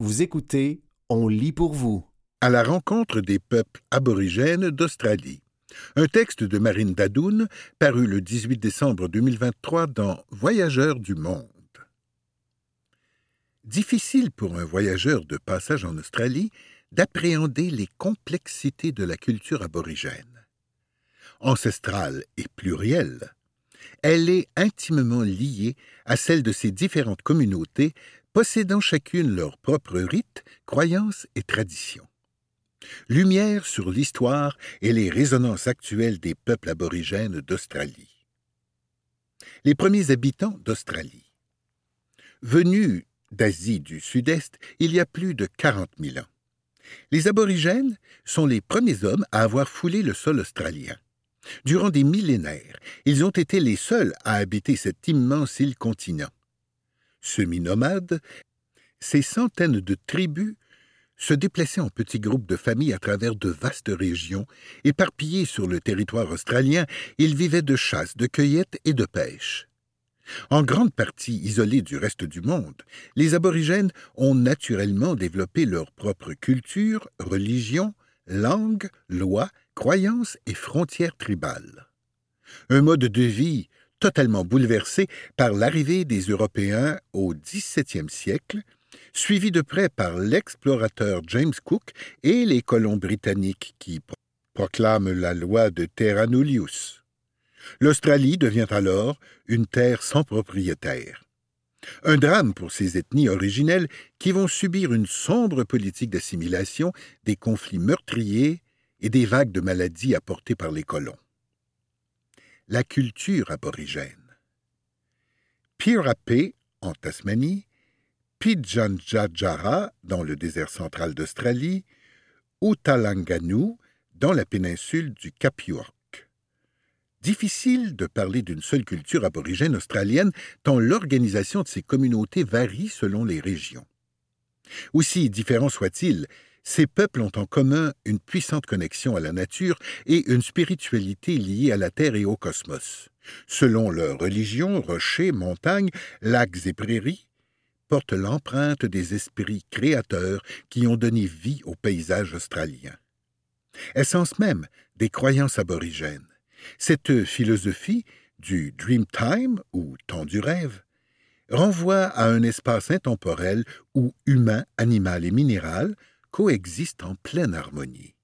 Vous écoutez On lit pour vous. À la rencontre des peuples aborigènes d'Australie. Un texte de Marine Dadoun paru le 18 décembre 2023 dans Voyageurs du monde. Difficile pour un voyageur de passage en Australie d'appréhender les complexités de la culture aborigène. Ancestrale et plurielle, elle est intimement liée à celle de ces différentes communautés possédant chacune leurs propres rites, croyances et traditions. Lumière sur l'histoire et les résonances actuelles des peuples aborigènes d'Australie. Les premiers habitants d'Australie. Venus d'Asie du Sud-Est il y a plus de 40 000 ans. Les aborigènes sont les premiers hommes à avoir foulé le sol australien. Durant des millénaires, ils ont été les seuls à habiter cet immense île-continent semi-nomades, ces centaines de tribus se déplaçaient en petits groupes de familles à travers de vastes régions, éparpillées sur le territoire australien, ils vivaient de chasse, de cueillette et de pêche. En grande partie isolés du reste du monde, les aborigènes ont naturellement développé leur propre culture, religion, langue, loi, croyances et frontières tribales. Un mode de vie totalement bouleversé par l'arrivée des Européens au XVIIe siècle, suivi de près par l'explorateur James Cook et les colons britanniques qui proclament la loi de Terra Nullius. L'Australie devient alors une terre sans propriétaire. Un drame pour ces ethnies originelles qui vont subir une sombre politique d'assimilation, des conflits meurtriers et des vagues de maladies apportées par les colons la culture aborigène. Pirapé, en Tasmanie, Pidjanjajara, dans le désert central d'Australie, Utalanganu, dans la péninsule du Cap York. Difficile de parler d'une seule culture aborigène australienne tant l'organisation de ces communautés varie selon les régions. Aussi différents soient-ils, ces peuples ont en commun une puissante connexion à la nature et une spiritualité liée à la Terre et au cosmos. Selon leur religion, rochers, montagnes, lacs et prairies portent l'empreinte des esprits créateurs qui ont donné vie au paysage australien. Essence même des croyances aborigènes. Cette philosophie du dream time ou temps du rêve renvoie à un espace intemporel où humain, animal et minéral coexistent en pleine harmonie.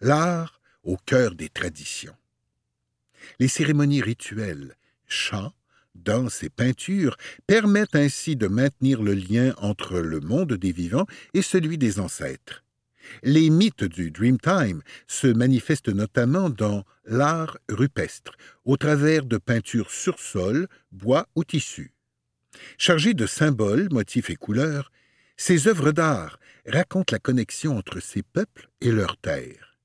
L'art au cœur des traditions. Les cérémonies rituelles, chants, danses et peintures permettent ainsi de maintenir le lien entre le monde des vivants et celui des ancêtres. Les mythes du Dreamtime se manifestent notamment dans l'art rupestre, au travers de peintures sur sol, bois ou tissu. Chargées de symboles, motifs et couleurs, ces œuvres d'art racontent la connexion entre ces peuples et leurs terres.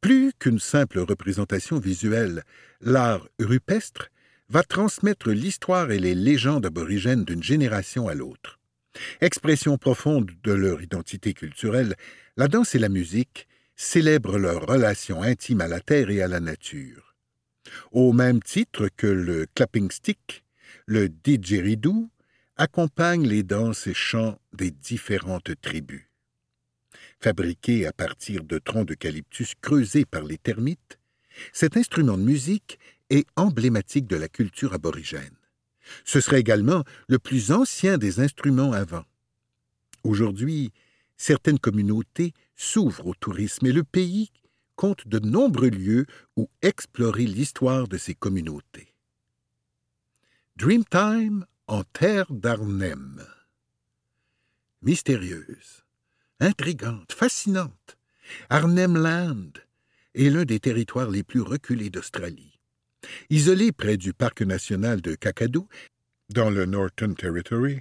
Plus qu'une simple représentation visuelle, l'art rupestre va transmettre l'histoire et les légendes aborigènes d'une génération à l'autre. Expression profonde de leur identité culturelle, la danse et la musique célèbrent leur relation intime à la terre et à la nature. Au même titre que le clapping stick, le didgeridoo accompagne les danses et chants des différentes tribus. Fabriqué à partir de troncs d'eucalyptus creusés par les termites, cet instrument de musique est emblématique de la culture aborigène. Ce serait également le plus ancien des instruments à vent. Aujourd'hui, certaines communautés s'ouvrent au tourisme et le pays compte de nombreux lieux où explorer l'histoire de ces communautés. Dreamtime en terre d'Arnhem. Mystérieuse, intrigante, fascinante, Arnhem Land est l'un des territoires les plus reculés d'Australie. Isolé près du parc national de Kakadu, dans le Northern Territory,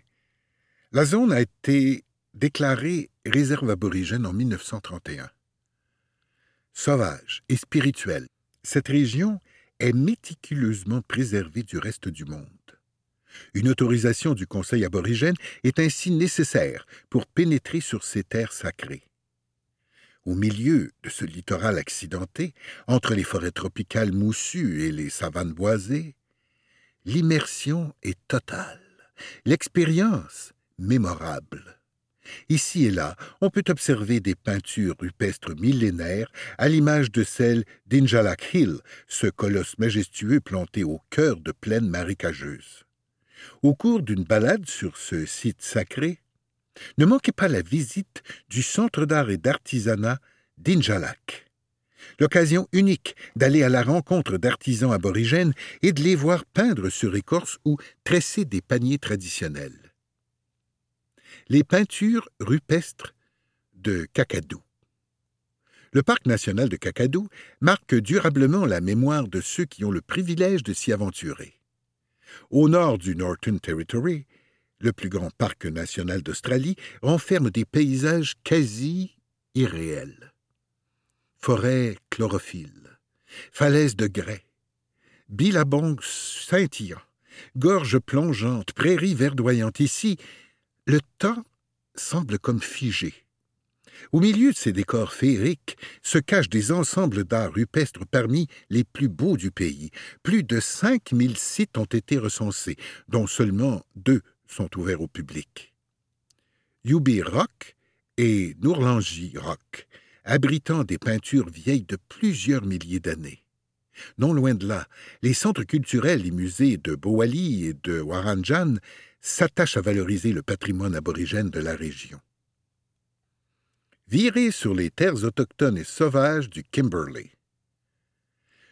la zone a été déclarée réserve aborigène en 1931. Sauvage et spirituelle, cette région est méticuleusement préservée du reste du monde. Une autorisation du Conseil aborigène est ainsi nécessaire pour pénétrer sur ces terres sacrées. Au milieu de ce littoral accidenté, entre les forêts tropicales moussues et les savanes boisées, l'immersion est totale, l'expérience mémorable. Ici et là, on peut observer des peintures rupestres millénaires à l'image de celle d'Injalak Hill, ce colosse majestueux planté au cœur de plaines marécageuses. Au cours d'une balade sur ce site sacré, ne manquez pas la visite du Centre d'art et d'artisanat d'Injalak. L'occasion unique d'aller à la rencontre d'artisans aborigènes et de les voir peindre sur écorce ou tresser des paniers traditionnels. Les peintures rupestres de Kakadou. Le parc national de Kakadou marque durablement la mémoire de ceux qui ont le privilège de s'y aventurer. Au nord du Northern Territory, le plus grand parc national d'Australie renferme des paysages quasi irréels. Forêts chlorophylles, falaises de grès, billabongs scintillants, gorges plongeantes, prairies verdoyantes. Ici, le temps semble comme figé. Au milieu de ces décors féeriques se cachent des ensembles d'art rupestres parmi les plus beaux du pays. Plus de 5000 sites ont été recensés, dont seulement deux sont ouverts au public. Yubi Rock et Nourlangi Rock, abritant des peintures vieilles de plusieurs milliers d'années. Non loin de là, les centres culturels et musées de Boali et de Waranjan s'attachent à valoriser le patrimoine aborigène de la région. Viré sur les terres autochtones et sauvages du Kimberley.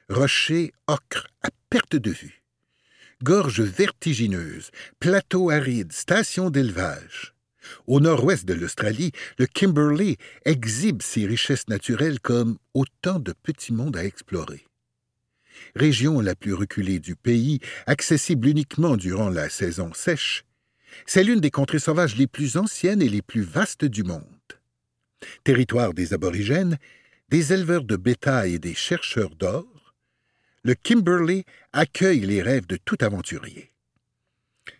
Rochers ocre à perte de vue gorges vertigineuses, plateaux arides, stations d'élevage. Au nord-ouest de l'Australie, le Kimberley exhibe ses richesses naturelles comme autant de petits mondes à explorer. Région la plus reculée du pays, accessible uniquement durant la saison sèche, c'est l'une des contrées sauvages les plus anciennes et les plus vastes du monde. Territoire des aborigènes, des éleveurs de bétail et des chercheurs d'or, le Kimberley accueille les rêves de tout aventurier.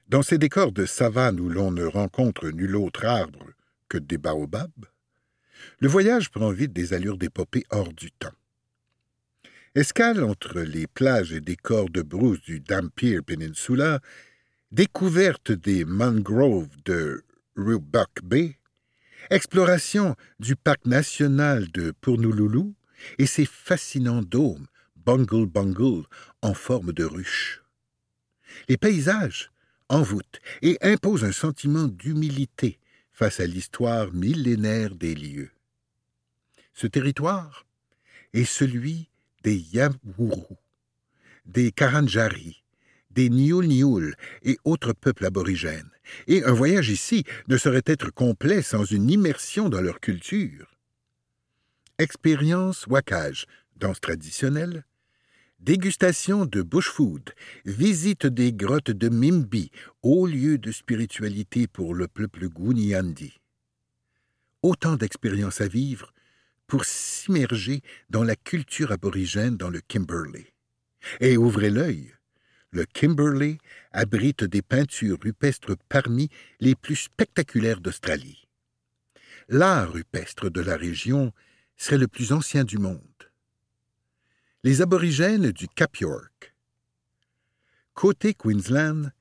Dans ces décors de savane où l'on ne rencontre nul autre arbre que des baobabs, le voyage prend vite des allures d'épopée hors du temps. Escale entre les plages et décors de brousse du Dampier Peninsula, découverte des mangroves de Rubuck Bay, exploration du parc national de Purnululu et ses fascinants dômes Bungle Bungle en forme de ruche. Les paysages envoûtent et imposent un sentiment d'humilité face à l'histoire millénaire des lieux. Ce territoire est celui des Yawuru, des Karanjari, des Niul et autres peuples aborigènes, et un voyage ici ne saurait être complet sans une immersion dans leur culture. Expérience Wakage, danse traditionnelle, Dégustation de bush food, visite des grottes de Mimbi, haut lieu de spiritualité pour le peuple Guniandi. Autant d'expériences à vivre pour s'immerger dans la culture aborigène dans le Kimberley. Et ouvrez l'œil, le Kimberley abrite des peintures rupestres parmi les plus spectaculaires d'Australie. L'art rupestre de la région serait le plus ancien du monde les aborigènes du Cap York. Côté Queensland,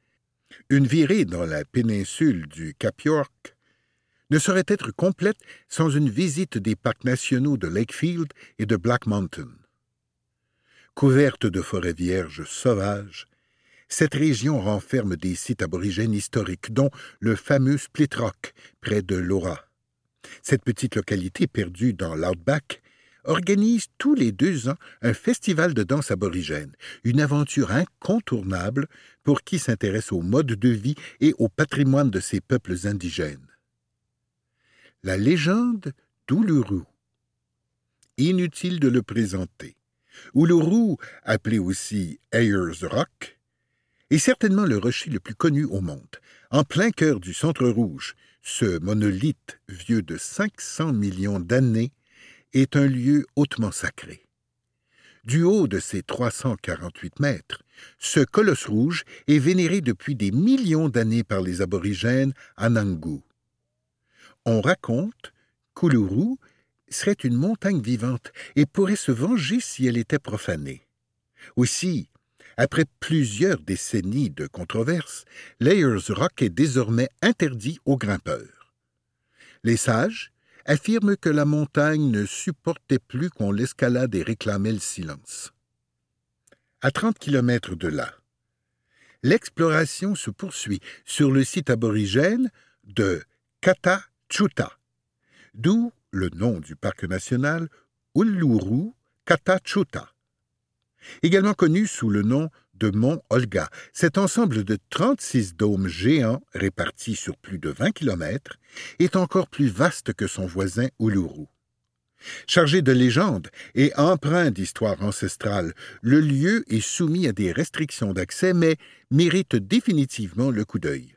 une virée dans la péninsule du Cap York ne saurait être complète sans une visite des parcs nationaux de Lakefield et de Black Mountain. Couverte de forêts vierges sauvages, cette région renferme des sites aborigènes historiques, dont le fameux Split Rock, près de Laura. Cette petite localité perdue dans l'outback organise tous les deux ans un festival de danse aborigène, une aventure incontournable pour qui s'intéresse au mode de vie et au patrimoine de ces peuples indigènes. La légende d'Uluru. Inutile de le présenter. Uluru, appelé aussi Ayers Rock, est certainement le rocher le plus connu au monde. En plein cœur du centre rouge, ce monolithe vieux de 500 millions d'années est un lieu hautement sacré. Du haut de ses 348 mètres, ce colosse rouge est vénéré depuis des millions d'années par les aborigènes Anangu. On raconte qu'Uluru serait une montagne vivante et pourrait se venger si elle était profanée. Aussi, après plusieurs décennies de controverses, Layers Rock est désormais interdit aux grimpeurs. Les sages affirment que la montagne ne supportait plus qu'on l'escalade et réclamait le silence. À 30 kilomètres de là, l'exploration se poursuit sur le site aborigène de Katachuta, d'où le nom du parc national Uluru Katachuta, également connu sous le nom de Mont Olga. Cet ensemble de 36 dômes géants répartis sur plus de 20 kilomètres est encore plus vaste que son voisin Uluru. Chargé de légendes et empreint d'histoire ancestrale, le lieu est soumis à des restrictions d'accès mais mérite définitivement le coup d'œil.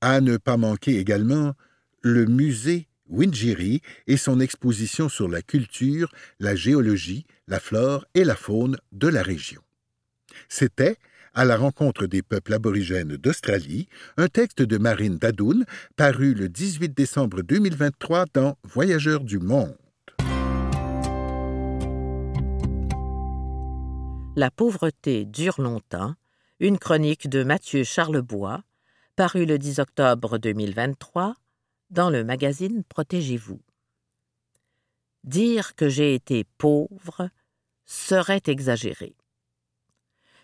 À ne pas manquer également le musée Winjiri et son exposition sur la culture, la géologie, la flore et la faune de la région. C'était à la rencontre des peuples aborigènes d'Australie, un texte de Marine Dadoun paru le 18 décembre 2023 dans Voyageurs du monde. La pauvreté dure longtemps, une chronique de Mathieu Charlebois, parue le 10 octobre 2023 dans le magazine Protégez-vous. Dire que j'ai été pauvre serait exagéré.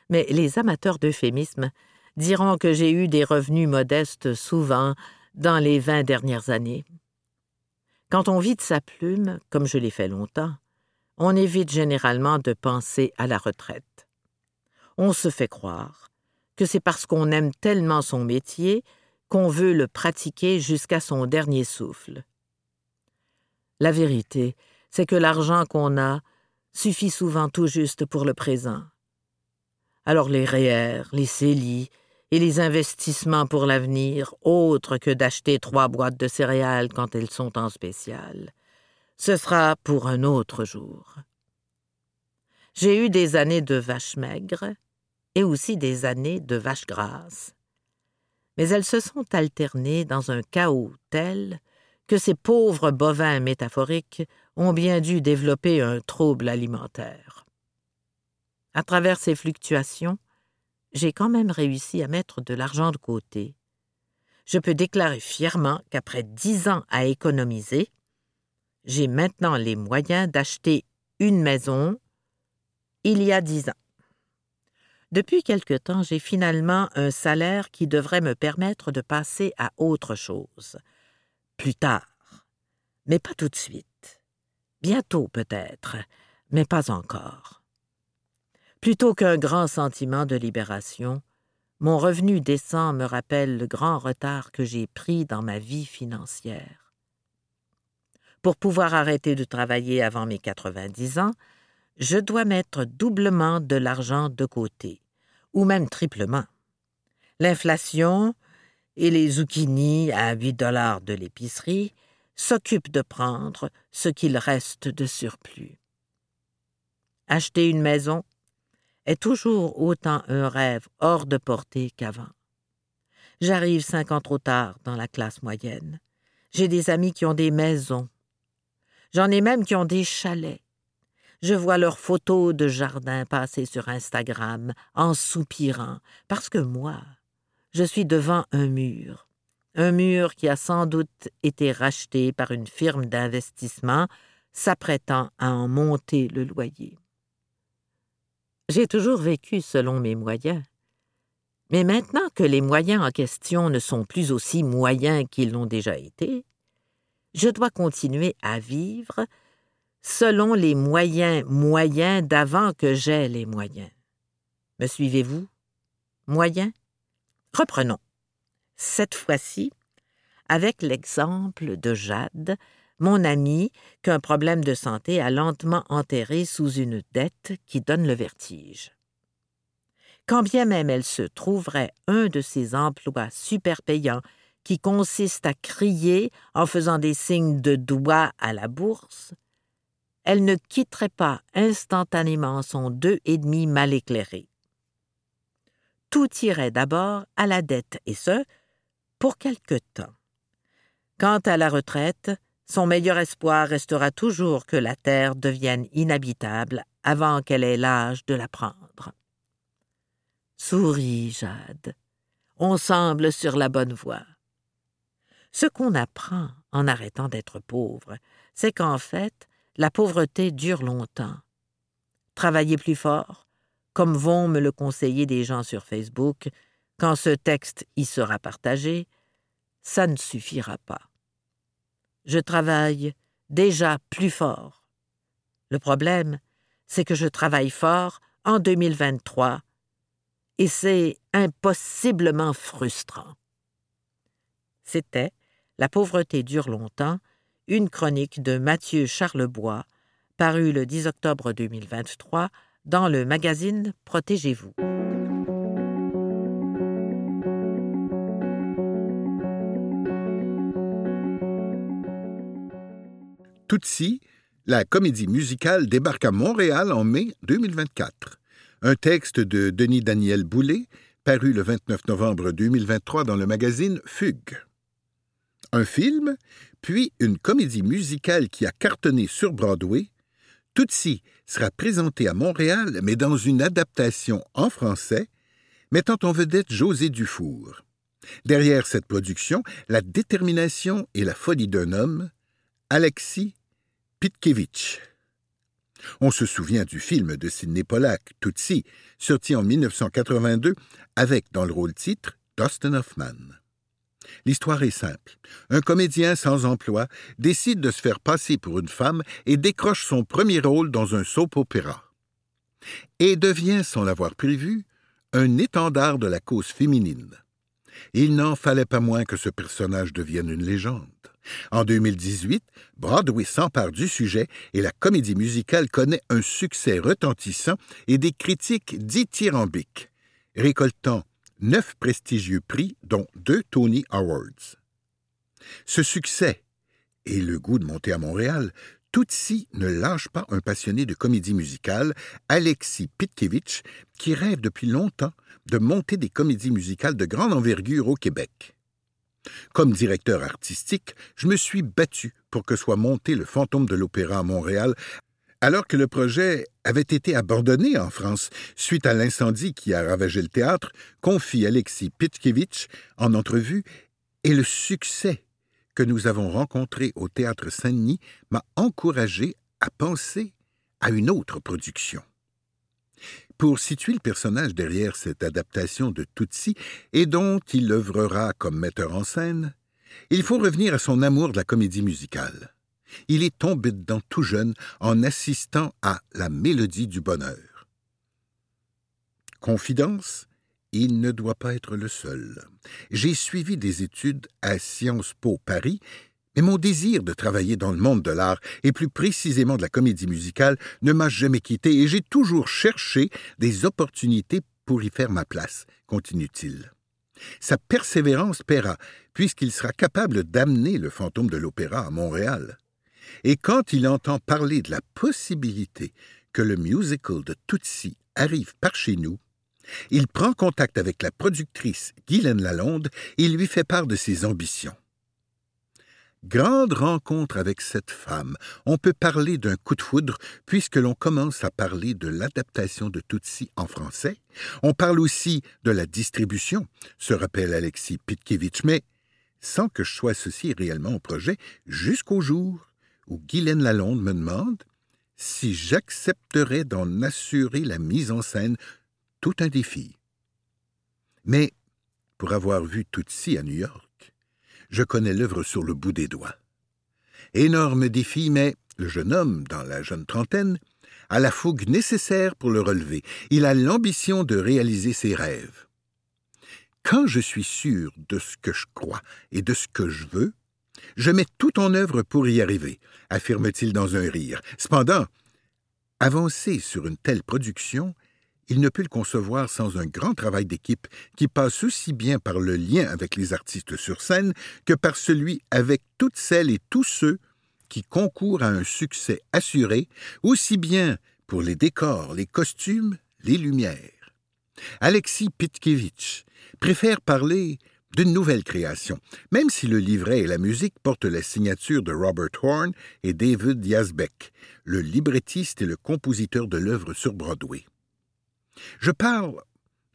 Mais les amateurs d'euphémisme diront que j'ai eu des revenus modestes souvent dans les vingt dernières années. Quand on vide sa plume, comme je l'ai fait longtemps, on évite généralement de penser à la retraite. On se fait croire que c'est parce qu'on aime tellement son métier qu'on veut le pratiquer jusqu'à son dernier souffle. La vérité, c'est que l'argent qu'on a suffit souvent tout juste pour le présent. Alors les REER, les CELI et les investissements pour l'avenir, autres que d'acheter trois boîtes de céréales quand elles sont en spécial, ce sera pour un autre jour. J'ai eu des années de vaches maigres et aussi des années de vaches grasses mais elles se sont alternées dans un chaos tel que ces pauvres bovins métaphoriques ont bien dû développer un trouble alimentaire. À travers ces fluctuations, j'ai quand même réussi à mettre de l'argent de côté. Je peux déclarer fièrement qu'après dix ans à économiser, j'ai maintenant les moyens d'acheter une maison il y a dix ans. Depuis quelque temps, j'ai finalement un salaire qui devrait me permettre de passer à autre chose. Plus tard. Mais pas tout de suite. Bientôt peut-être, mais pas encore. Plutôt qu'un grand sentiment de libération, mon revenu décent me rappelle le grand retard que j'ai pris dans ma vie financière. Pour pouvoir arrêter de travailler avant mes 90 ans, je dois mettre doublement de l'argent de côté, ou même triplement. L'inflation et les zucchinis à 8 dollars de l'épicerie s'occupent de prendre ce qu'il reste de surplus. Acheter une maison est toujours autant un rêve hors de portée qu'avant. J'arrive cinq ans trop tard dans la classe moyenne. J'ai des amis qui ont des maisons. J'en ai même qui ont des chalets je vois leurs photos de jardin passer sur Instagram en soupirant, parce que moi, je suis devant un mur, un mur qui a sans doute été racheté par une firme d'investissement s'apprêtant à en monter le loyer. J'ai toujours vécu selon mes moyens. Mais maintenant que les moyens en question ne sont plus aussi moyens qu'ils l'ont déjà été, je dois continuer à vivre selon les moyens moyens d'avant que j'aie les moyens. Me suivez-vous? Moyens? Reprenons. Cette fois-ci, avec l'exemple de Jade, mon amie qu'un problème de santé a lentement enterré sous une dette qui donne le vertige. Quand bien même elle se trouverait un de ces emplois super payants qui consistent à crier en faisant des signes de doigts à la bourse, elle ne quitterait pas instantanément son deux et demi mal éclairé. Tout irait d'abord à la dette, et ce, pour quelque temps. Quant à la retraite, son meilleur espoir restera toujours que la terre devienne inhabitable avant qu'elle ait l'âge de la prendre. Souris, Jade. On semble sur la bonne voie. Ce qu'on apprend en arrêtant d'être pauvre, c'est qu'en fait, la pauvreté dure longtemps. Travailler plus fort, comme vont me le conseiller des gens sur Facebook, quand ce texte y sera partagé, ça ne suffira pas. Je travaille déjà plus fort. Le problème, c'est que je travaille fort en 2023 et c'est impossiblement frustrant. C'était La pauvreté dure longtemps, une chronique de Mathieu Charlebois, parue le 10 octobre 2023 dans le magazine Protégez-vous. Tutsi, la comédie musicale débarque à Montréal en mai 2024. Un texte de Denis Daniel Boulet, paru le 29 novembre 2023 dans le magazine Fugue. Un film, puis une comédie musicale qui a cartonné sur Broadway, Tutsi sera présenté à Montréal, mais dans une adaptation en français, mettant en vedette José Dufour. Derrière cette production, la détermination et la folie d'un homme, Alexis Pitkevich. On se souvient du film de Sidney Pollack, Tutsi, sorti en 1982, avec dans le rôle titre Dustin Hoffman. L'histoire est simple. Un comédien sans emploi décide de se faire passer pour une femme et décroche son premier rôle dans un soap opéra. Et devient, sans l'avoir prévu, un étendard de la cause féminine. Il n'en fallait pas moins que ce personnage devienne une légende. En 2018, Broadway s'empare du sujet et la comédie musicale connaît un succès retentissant et des critiques dithyrambiques, récoltant neuf prestigieux prix, dont deux Tony Awards. Ce succès et le goût de monter à Montréal, Tutsi ne lâche pas un passionné de comédie musicale, Alexis Pitkevich, qui rêve depuis longtemps de monter des comédies musicales de grande envergure au Québec. Comme directeur artistique, je me suis battu pour que soit monté le fantôme de l'opéra à Montréal, alors que le projet avait été abandonné en France suite à l'incendie qui a ravagé le théâtre, confie Alexis Pitkevich en entrevue, et le succès que nous avons rencontré au théâtre Saint-Denis m'a encouragé à penser à une autre production. Pour situer le personnage derrière cette adaptation de Tutsi et dont il œuvrera comme metteur en scène, il faut revenir à son amour de la comédie musicale. Il est tombé dedans tout jeune en assistant à La Mélodie du Bonheur. Confidence, il ne doit pas être le seul. J'ai suivi des études à Sciences Po Paris mais mon désir de travailler dans le monde de l'art, et plus précisément de la comédie musicale, ne m'a jamais quitté, et j'ai toujours cherché des opportunités pour y faire ma place, continue-t-il. Sa persévérance paiera, puisqu'il sera capable d'amener le fantôme de l'opéra à Montréal. Et quand il entend parler de la possibilité que le musical de Tutsi arrive par chez nous, il prend contact avec la productrice Guylaine Lalonde et lui fait part de ses ambitions. Grande rencontre avec cette femme. On peut parler d'un coup de foudre puisque l'on commence à parler de l'adaptation de Tutsi en français. On parle aussi de la distribution, se rappelle Alexis Pitkevich, mais sans que je sois associé réellement au projet, jusqu'au jour où Guylaine Lalonde me demande si j'accepterais d'en assurer la mise en scène, tout un défi. Mais, pour avoir vu Tutsi à New York, je connais l'œuvre sur le bout des doigts. Énorme défi, mais le jeune homme, dans la jeune trentaine, a la fougue nécessaire pour le relever. Il a l'ambition de réaliser ses rêves. Quand je suis sûr de ce que je crois et de ce que je veux, je mets tout en œuvre pour y arriver, affirme-t-il dans un rire. Cependant, avancer sur une telle production il ne peut le concevoir sans un grand travail d'équipe qui passe aussi bien par le lien avec les artistes sur scène que par celui avec toutes celles et tous ceux qui concourent à un succès assuré, aussi bien pour les décors, les costumes, les lumières. Alexis Pitkevich préfère parler d'une nouvelle création, même si le livret et la musique portent la signature de Robert Horn et David Yazbek, le librettiste et le compositeur de l'œuvre sur Broadway. Je parle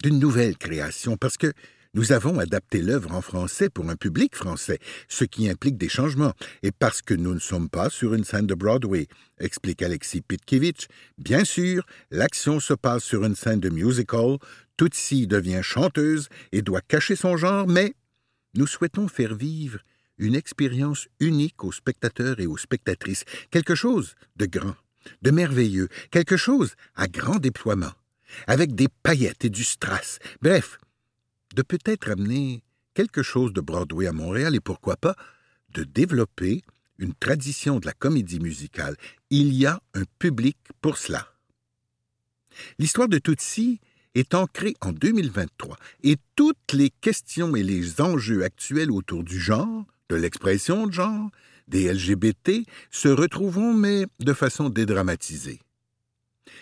d'une nouvelle création parce que Nous avons adapté l'œuvre en français pour un public français, ce qui implique des changements, et parce que nous ne sommes pas sur une scène de Broadway, explique Alexis Pitkevich. Bien sûr, l'action se passe sur une scène de musical, Tootsie devient chanteuse et doit cacher son genre, mais nous souhaitons faire vivre une expérience unique aux spectateurs et aux spectatrices, quelque chose de grand, de merveilleux, quelque chose à grand déploiement, avec des paillettes et du strass, bref, de peut-être amener quelque chose de Broadway à Montréal et pourquoi pas de développer une tradition de la comédie musicale. Il y a un public pour cela. L'histoire de Tootsie est ancrée en 2023 et toutes les questions et les enjeux actuels autour du genre, de l'expression de genre, des LGBT se retrouveront mais de façon dédramatisée.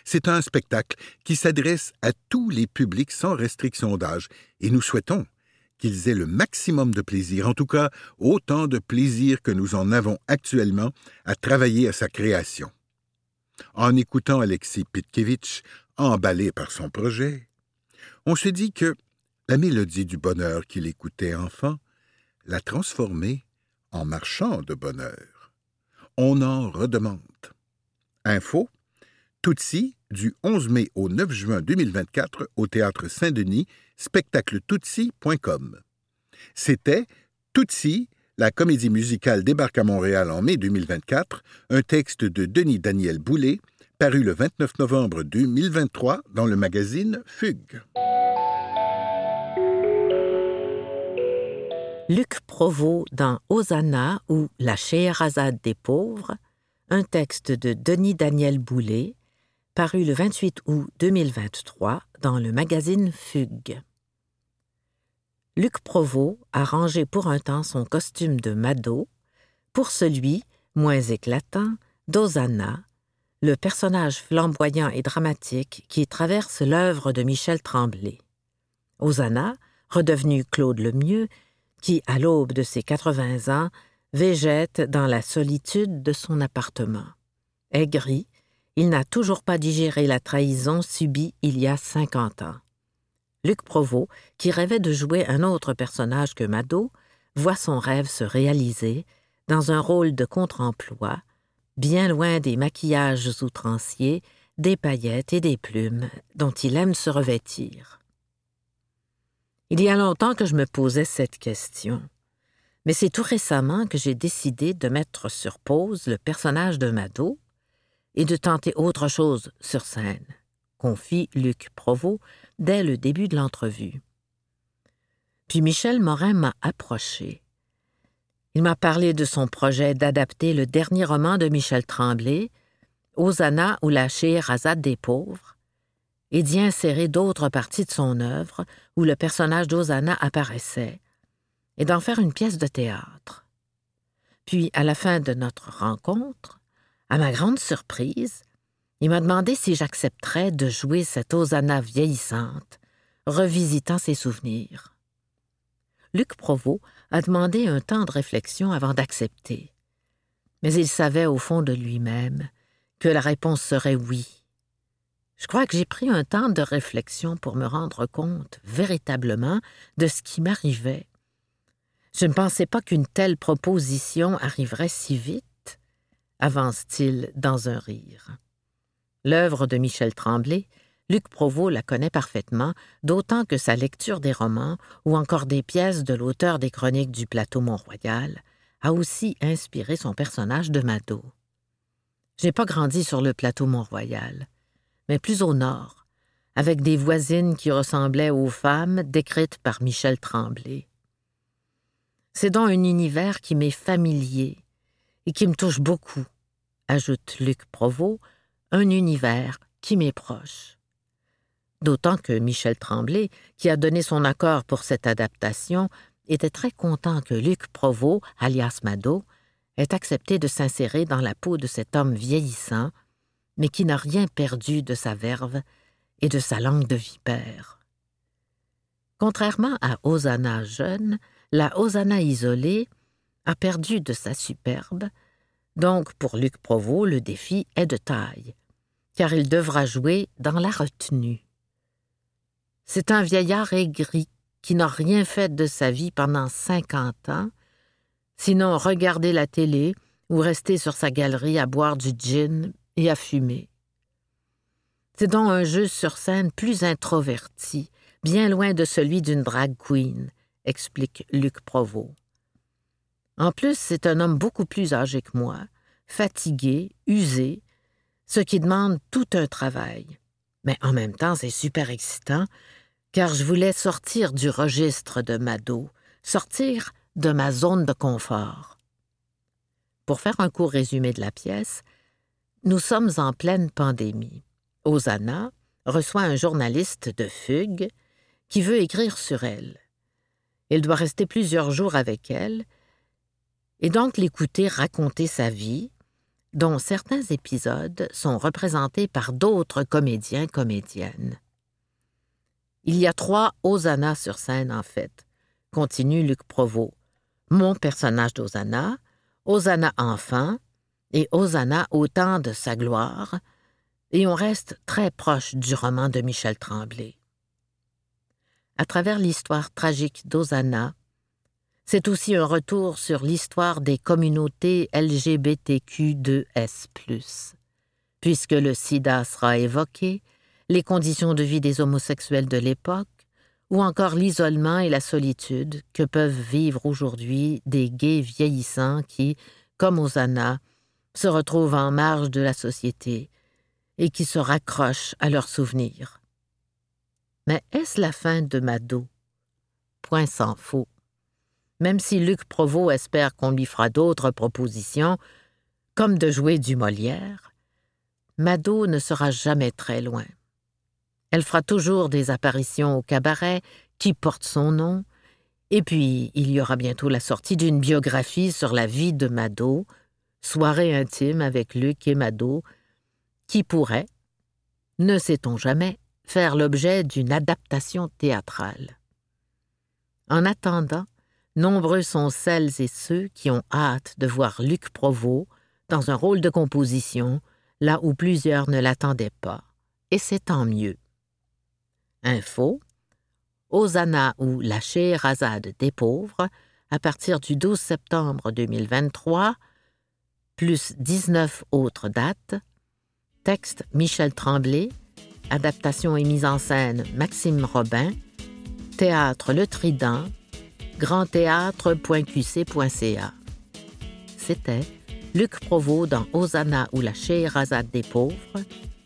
C'est un spectacle qui s'adresse à tous les publics sans restriction d'âge, et nous souhaitons qu'ils aient le maximum de plaisir, en tout cas autant de plaisir que nous en avons actuellement à travailler à sa création. En écoutant Alexis Pitkevich, emballé par son projet, on se dit que la mélodie du bonheur qu'il écoutait enfant l'a transformé en marchand de bonheur. On en redemande. Info Tutsi du 11 mai au 9 juin 2024 au Théâtre Saint-Denis, spectacletutsi.com. C'était Tutsi, la comédie musicale débarque à Montréal en mai 2024, un texte de Denis Daniel Boulet, paru le 29 novembre 2023 dans le magazine Fugue. Luc Provost dans Hosanna ou La Scheherazade des pauvres, un texte de Denis Daniel Boulet, paru le 28 août 2023 dans le magazine Fugue. Luc Provost a rangé pour un temps son costume de Mado pour celui, moins éclatant, d'Osanna, le personnage flamboyant et dramatique qui traverse l'œuvre de Michel Tremblay. Osanna, redevenu Claude Lemieux, qui, à l'aube de ses 80 ans, végète dans la solitude de son appartement. Aigri, il n'a toujours pas digéré la trahison subie il y a cinquante ans. Luc Provost, qui rêvait de jouer un autre personnage que Mado, voit son rêve se réaliser dans un rôle de contre-emploi, bien loin des maquillages outranciers, des paillettes et des plumes dont il aime se revêtir. Il y a longtemps que je me posais cette question, mais c'est tout récemment que j'ai décidé de mettre sur pause le personnage de Mado et de tenter autre chose sur scène, confie Luc Provost dès le début de l'entrevue. Puis Michel Morin m'a approché. Il m'a parlé de son projet d'adapter le dernier roman de Michel Tremblay, Osana ou la Scheherazade des pauvres, et d'y insérer d'autres parties de son œuvre où le personnage d'Osana apparaissait, et d'en faire une pièce de théâtre. Puis, à la fin de notre rencontre, à ma grande surprise, il m'a demandé si j'accepterais de jouer cette Hosanna vieillissante, revisitant ses souvenirs. Luc Provost a demandé un temps de réflexion avant d'accepter. Mais il savait au fond de lui-même que la réponse serait oui. Je crois que j'ai pris un temps de réflexion pour me rendre compte véritablement de ce qui m'arrivait. Je ne pensais pas qu'une telle proposition arriverait si vite avance-t-il dans un rire. L'œuvre de Michel Tremblay, Luc Provost la connaît parfaitement, d'autant que sa lecture des romans ou encore des pièces de l'auteur des chroniques du plateau Mont-Royal a aussi inspiré son personnage de Mado. J'ai pas grandi sur le plateau Mont-Royal, mais plus au nord, avec des voisines qui ressemblaient aux femmes décrites par Michel Tremblay. C'est donc un univers qui m'est familier et qui me touche beaucoup, ajoute Luc Provost, un univers qui m'est proche. D'autant que Michel Tremblay, qui a donné son accord pour cette adaptation, était très content que Luc Provost, alias Mado, ait accepté de s'insérer dans la peau de cet homme vieillissant, mais qui n'a rien perdu de sa verve et de sa langue de vipère. Contrairement à Hosanna jeune, la Hosanna isolée a perdu de sa superbe donc, pour Luc Provost, le défi est de taille, car il devra jouer dans la retenue. C'est un vieillard aigri qui n'a rien fait de sa vie pendant cinquante ans, sinon regarder la télé ou rester sur sa galerie à boire du gin et à fumer. C'est donc un jeu sur scène plus introverti, bien loin de celui d'une drag queen, explique Luc Provost. En plus, c'est un homme beaucoup plus âgé que moi, fatigué, usé, ce qui demande tout un travail. Mais en même temps, c'est super excitant, car je voulais sortir du registre de Mado, sortir de ma zone de confort. Pour faire un court résumé de la pièce, nous sommes en pleine pandémie. Osana reçoit un journaliste de Fugue qui veut écrire sur elle. Il doit rester plusieurs jours avec elle et donc l'écouter raconter sa vie, dont certains épisodes sont représentés par d'autres comédiens comédiennes. Il y a trois Osana sur scène, en fait, continue Luc Provost. Mon personnage d'Osana, Osana enfant et Osana au temps de sa gloire, et on reste très proche du roman de Michel Tremblay. À travers l'histoire tragique d'Osana, c'est aussi un retour sur l'histoire des communautés LGBTQ2S, puisque le sida sera évoqué, les conditions de vie des homosexuels de l'époque, ou encore l'isolement et la solitude que peuvent vivre aujourd'hui des gays vieillissants qui, comme Osana, se retrouvent en marge de la société et qui se raccrochent à leurs souvenirs. Mais est-ce la fin de Mado? Point sans faux. Même si Luc Provost espère qu'on lui fera d'autres propositions, comme de jouer du Molière, Mado ne sera jamais très loin. Elle fera toujours des apparitions au cabaret qui portent son nom, et puis il y aura bientôt la sortie d'une biographie sur la vie de Mado, soirée intime avec Luc et Mado, qui pourrait, ne sait-on jamais, faire l'objet d'une adaptation théâtrale. En attendant, nombreux sont celles et ceux qui ont hâte de voir Luc Provost dans un rôle de composition, là où plusieurs ne l'attendaient pas, et c'est tant mieux. Info Osana ou La Scheherazade des pauvres, à partir du 12 septembre 2023, plus 19 autres dates, Texte Michel Tremblay. Adaptation et mise en scène Maxime Robin. Théâtre Le Trident. grandthéâtre.qc.ca. C'était Luc Provost dans Osana ou la Scheherazade des pauvres,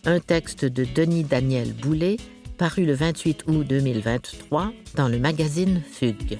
un texte de Denis Daniel Boulet paru le 28 août 2023 dans le magazine Fugue.